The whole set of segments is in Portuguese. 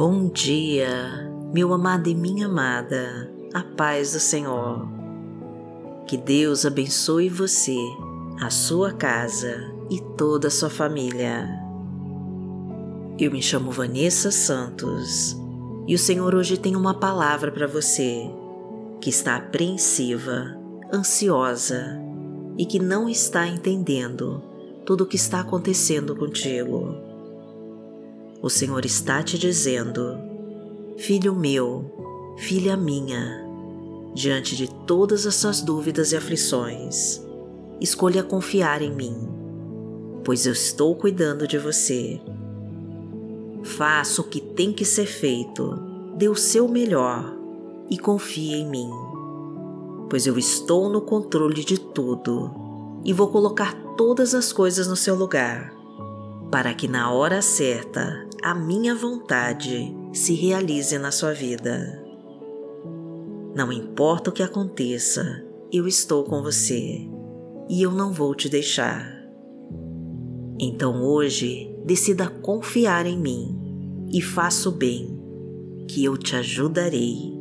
Bom dia, meu amado e minha amada, a paz do Senhor. Que Deus abençoe você, a sua casa e toda a sua família. Eu me chamo Vanessa Santos e o Senhor hoje tem uma palavra para você que está apreensiva, ansiosa e que não está entendendo tudo o que está acontecendo contigo. O Senhor está te dizendo: Filho meu, filha minha, diante de todas as suas dúvidas e aflições, escolha confiar em mim, pois eu estou cuidando de você. Faça o que tem que ser feito, dê o seu melhor e confie em mim, pois eu estou no controle de tudo e vou colocar todas as coisas no seu lugar, para que na hora certa a minha vontade se realize na sua vida. Não importa o que aconteça, eu estou com você e eu não vou te deixar. Então hoje decida confiar em mim e faça o bem, que eu te ajudarei.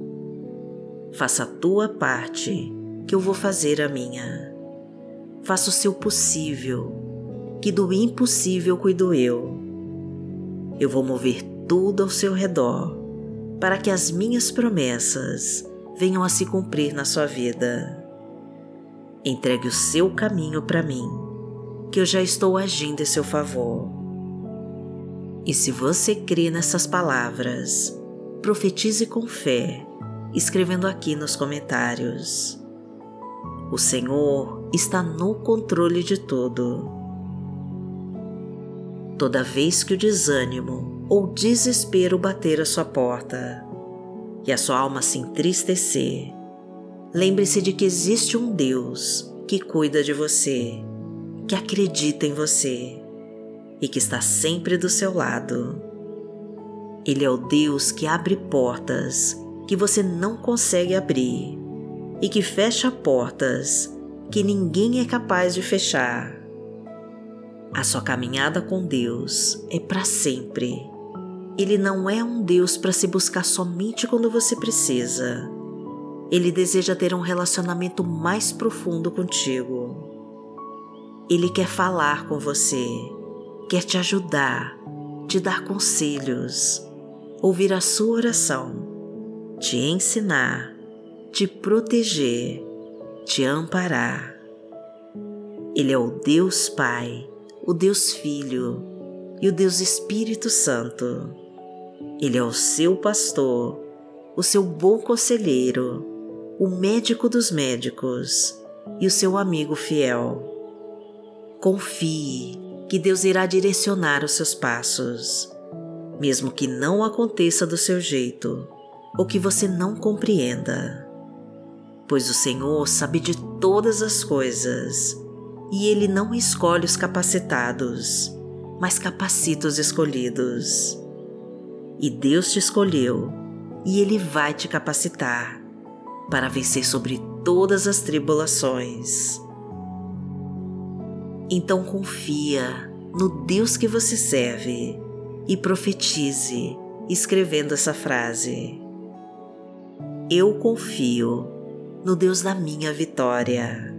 Faça a tua parte, que eu vou fazer a minha. Faça o seu possível, que do impossível cuido eu eu vou mover tudo ao seu redor para que as minhas promessas venham a se cumprir na sua vida. Entregue o seu caminho para mim, que eu já estou agindo em seu favor. E se você crê nessas palavras, profetize com fé, escrevendo aqui nos comentários. O Senhor está no controle de tudo toda vez que o desânimo ou desespero bater a sua porta e a sua alma se entristecer, lembre-se de que existe um Deus que cuida de você, que acredita em você e que está sempre do seu lado. Ele é o Deus que abre portas que você não consegue abrir e que fecha portas que ninguém é capaz de fechar. A sua caminhada com Deus é para sempre. Ele não é um Deus para se buscar somente quando você precisa. Ele deseja ter um relacionamento mais profundo contigo. Ele quer falar com você, quer te ajudar, te dar conselhos, ouvir a sua oração, te ensinar, te proteger, te amparar. Ele é o Deus Pai o Deus Filho e o Deus Espírito Santo. Ele é o seu pastor, o seu bom conselheiro, o médico dos médicos e o seu amigo fiel. Confie que Deus irá direcionar os seus passos, mesmo que não aconteça do seu jeito ou que você não compreenda. Pois o Senhor sabe de todas as coisas e ele não escolhe os capacitados, mas capacita os escolhidos. E Deus te escolheu e ele vai te capacitar para vencer sobre todas as tribulações. Então confia no Deus que você serve e profetize escrevendo essa frase. Eu confio no Deus da minha vitória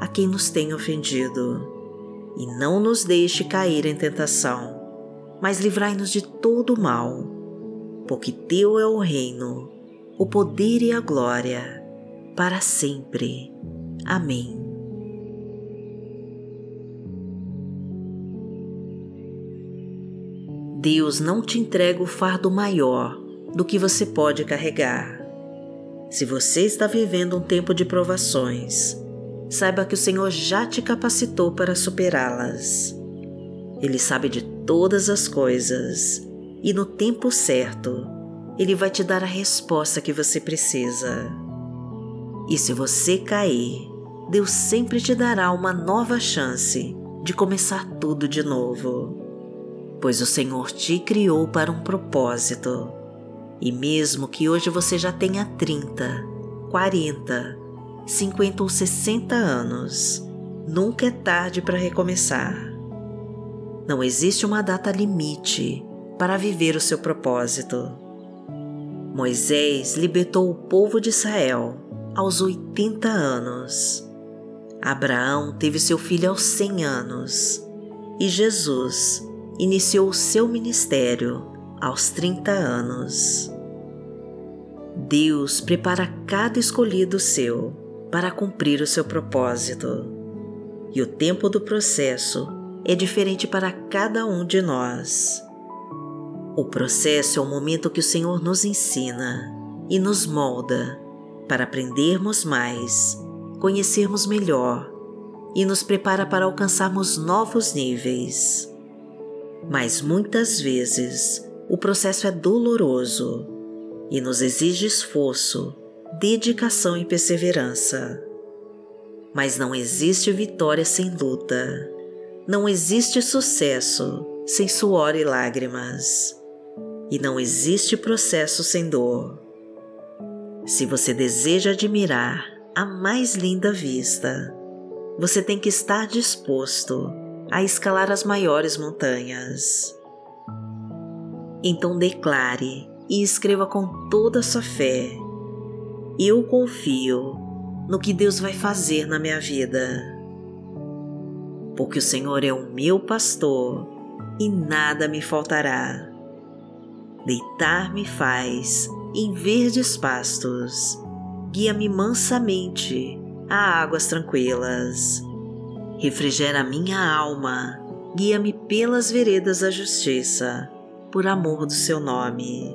a quem nos tem ofendido. E não nos deixe cair em tentação, mas livrai-nos de todo o mal, porque Teu é o reino, o poder e a glória, para sempre. Amém. Deus não te entrega o fardo maior do que você pode carregar. Se você está vivendo um tempo de provações, saiba que o Senhor já te capacitou para superá-las. Ele sabe de todas as coisas e no tempo certo Ele vai te dar a resposta que você precisa. E se você cair, Deus sempre te dará uma nova chance de começar tudo de novo. Pois o Senhor te criou para um propósito. E mesmo que hoje você já tenha 30, 40, 50 ou 60 anos, nunca é tarde para recomeçar. Não existe uma data limite para viver o seu propósito. Moisés libertou o povo de Israel aos 80 anos. Abraão teve seu filho aos 100 anos. E Jesus iniciou o seu ministério aos 30 anos. Deus prepara cada escolhido seu para cumprir o seu propósito. E o tempo do processo é diferente para cada um de nós. O processo é o momento que o Senhor nos ensina e nos molda para aprendermos mais, conhecermos melhor e nos prepara para alcançarmos novos níveis. Mas muitas vezes o processo é doloroso e nos exige esforço, dedicação e perseverança. Mas não existe vitória sem luta, não existe sucesso sem suor e lágrimas, e não existe processo sem dor. Se você deseja admirar a mais linda vista, você tem que estar disposto a escalar as maiores montanhas. Então declare e escreva com toda a sua fé: Eu confio no que Deus vai fazer na minha vida. Porque o Senhor é o meu pastor e nada me faltará. Deitar-me faz em verdes pastos, guia-me mansamente a águas tranquilas. Refrigera minha alma, guia-me pelas veredas da justiça, por amor do seu nome.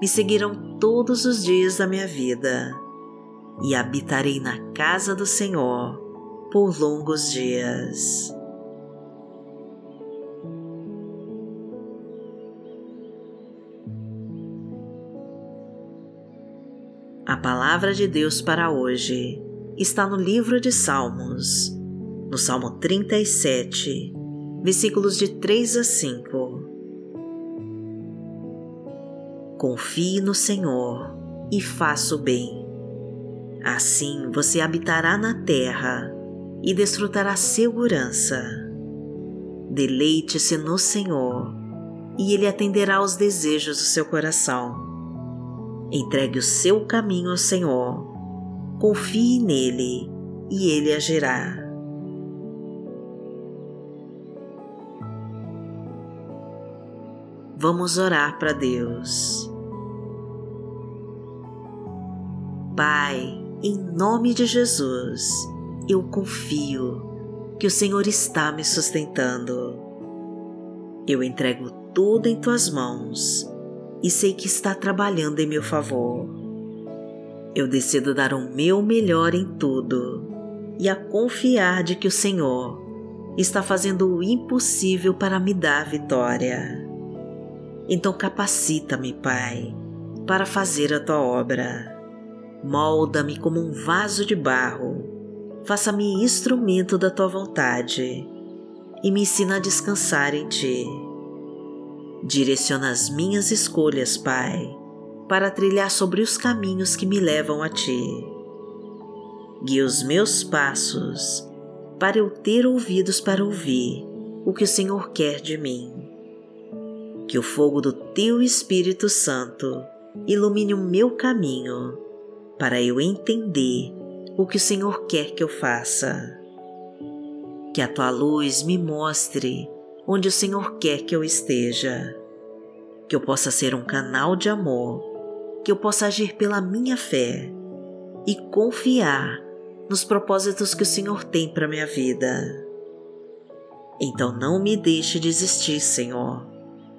me seguirão todos os dias da minha vida e habitarei na casa do Senhor por longos dias. A palavra de Deus para hoje está no livro de Salmos, no Salmo 37, versículos de 3 a 5. Confie no Senhor e faça o bem. Assim você habitará na terra e desfrutará segurança. Deleite-se no Senhor e Ele atenderá aos desejos do seu coração. Entregue o seu caminho ao Senhor, confie nele e ele agirá. Vamos orar para Deus. Pai, em nome de Jesus, eu confio que o Senhor está me sustentando. Eu entrego tudo em tuas mãos e sei que está trabalhando em meu favor. Eu decido dar o meu melhor em tudo e a confiar de que o Senhor está fazendo o impossível para me dar vitória. Então capacita-me, Pai, para fazer a tua obra. Molda-me como um vaso de barro, faça-me instrumento da tua vontade e me ensina a descansar em ti. Direciona as minhas escolhas, Pai, para trilhar sobre os caminhos que me levam a Ti. Guia os meus passos para eu ter ouvidos para ouvir o que o Senhor quer de mim. Que o fogo do Teu Espírito Santo ilumine o meu caminho para eu entender o que o Senhor quer que eu faça. Que a Tua luz me mostre onde o Senhor quer que eu esteja, que eu possa ser um canal de amor que eu possa agir pela minha fé e confiar nos propósitos que o Senhor tem para minha vida. Então não me deixe desistir, Senhor,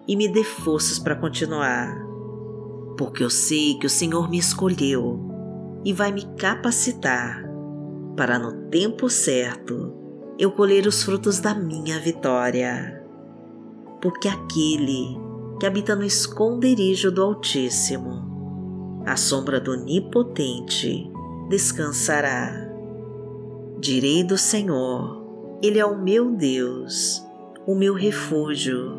e me dê forças para continuar, porque eu sei que o Senhor me escolheu e vai me capacitar para no tempo certo eu colher os frutos da minha vitória. Porque aquele que habita no esconderijo do Altíssimo, a sombra do Onipotente, descansará. Direi do Senhor, Ele é o meu Deus, o meu refúgio,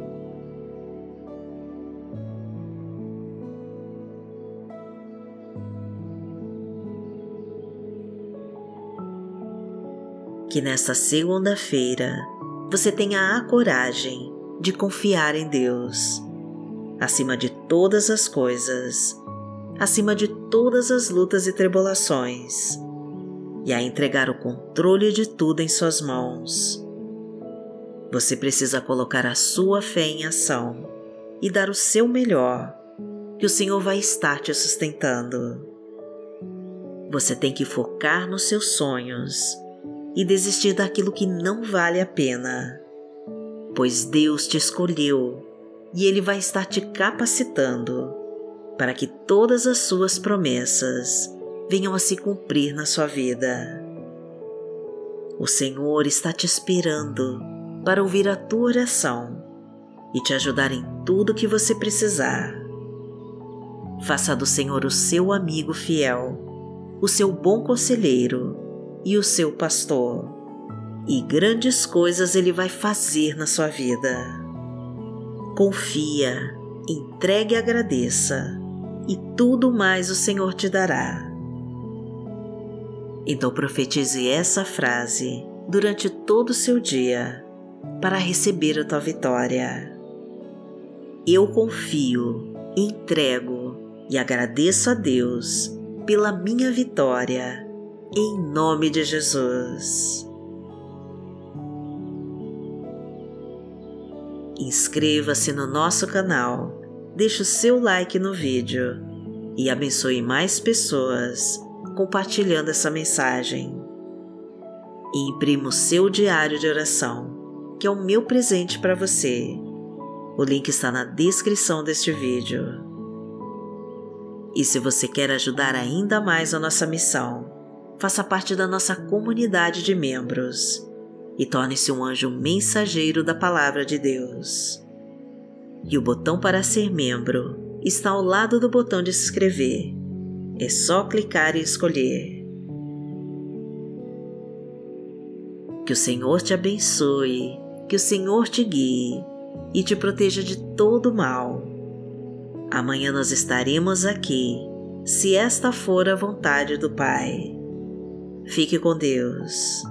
Que nesta segunda-feira você tenha a coragem de confiar em Deus, acima de todas as coisas, acima de todas as lutas e tribulações, e a entregar o controle de tudo em Suas mãos. Você precisa colocar a sua fé em ação e dar o seu melhor, que o Senhor vai estar te sustentando. Você tem que focar nos seus sonhos e desistir daquilo que não vale a pena, pois Deus te escolheu e Ele vai estar te capacitando para que todas as suas promessas venham a se cumprir na sua vida. O Senhor está te esperando para ouvir a tua oração e te ajudar em tudo que você precisar. Faça do Senhor o seu amigo fiel, o seu bom conselheiro e o seu pastor, e grandes coisas ele vai fazer na sua vida. Confia, entregue e agradeça, e tudo mais o Senhor te dará. Então profetize essa frase durante todo o seu dia para receber a tua vitória. Eu confio, entrego e agradeço a Deus pela minha vitória em nome de Jesus. Inscreva-se no nosso canal, deixe o seu like no vídeo e abençoe mais pessoas compartilhando essa mensagem. E imprima o seu diário de oração, que é o meu presente para você. O link está na descrição deste vídeo. E se você quer ajudar ainda mais a nossa missão, faça parte da nossa comunidade de membros e torne-se um anjo mensageiro da Palavra de Deus. E o botão para ser membro está ao lado do botão de se inscrever. É só clicar e escolher. Que o Senhor te abençoe, que o Senhor te guie e te proteja de todo mal. Amanhã nós estaremos aqui, se esta for a vontade do Pai. Fique com Deus.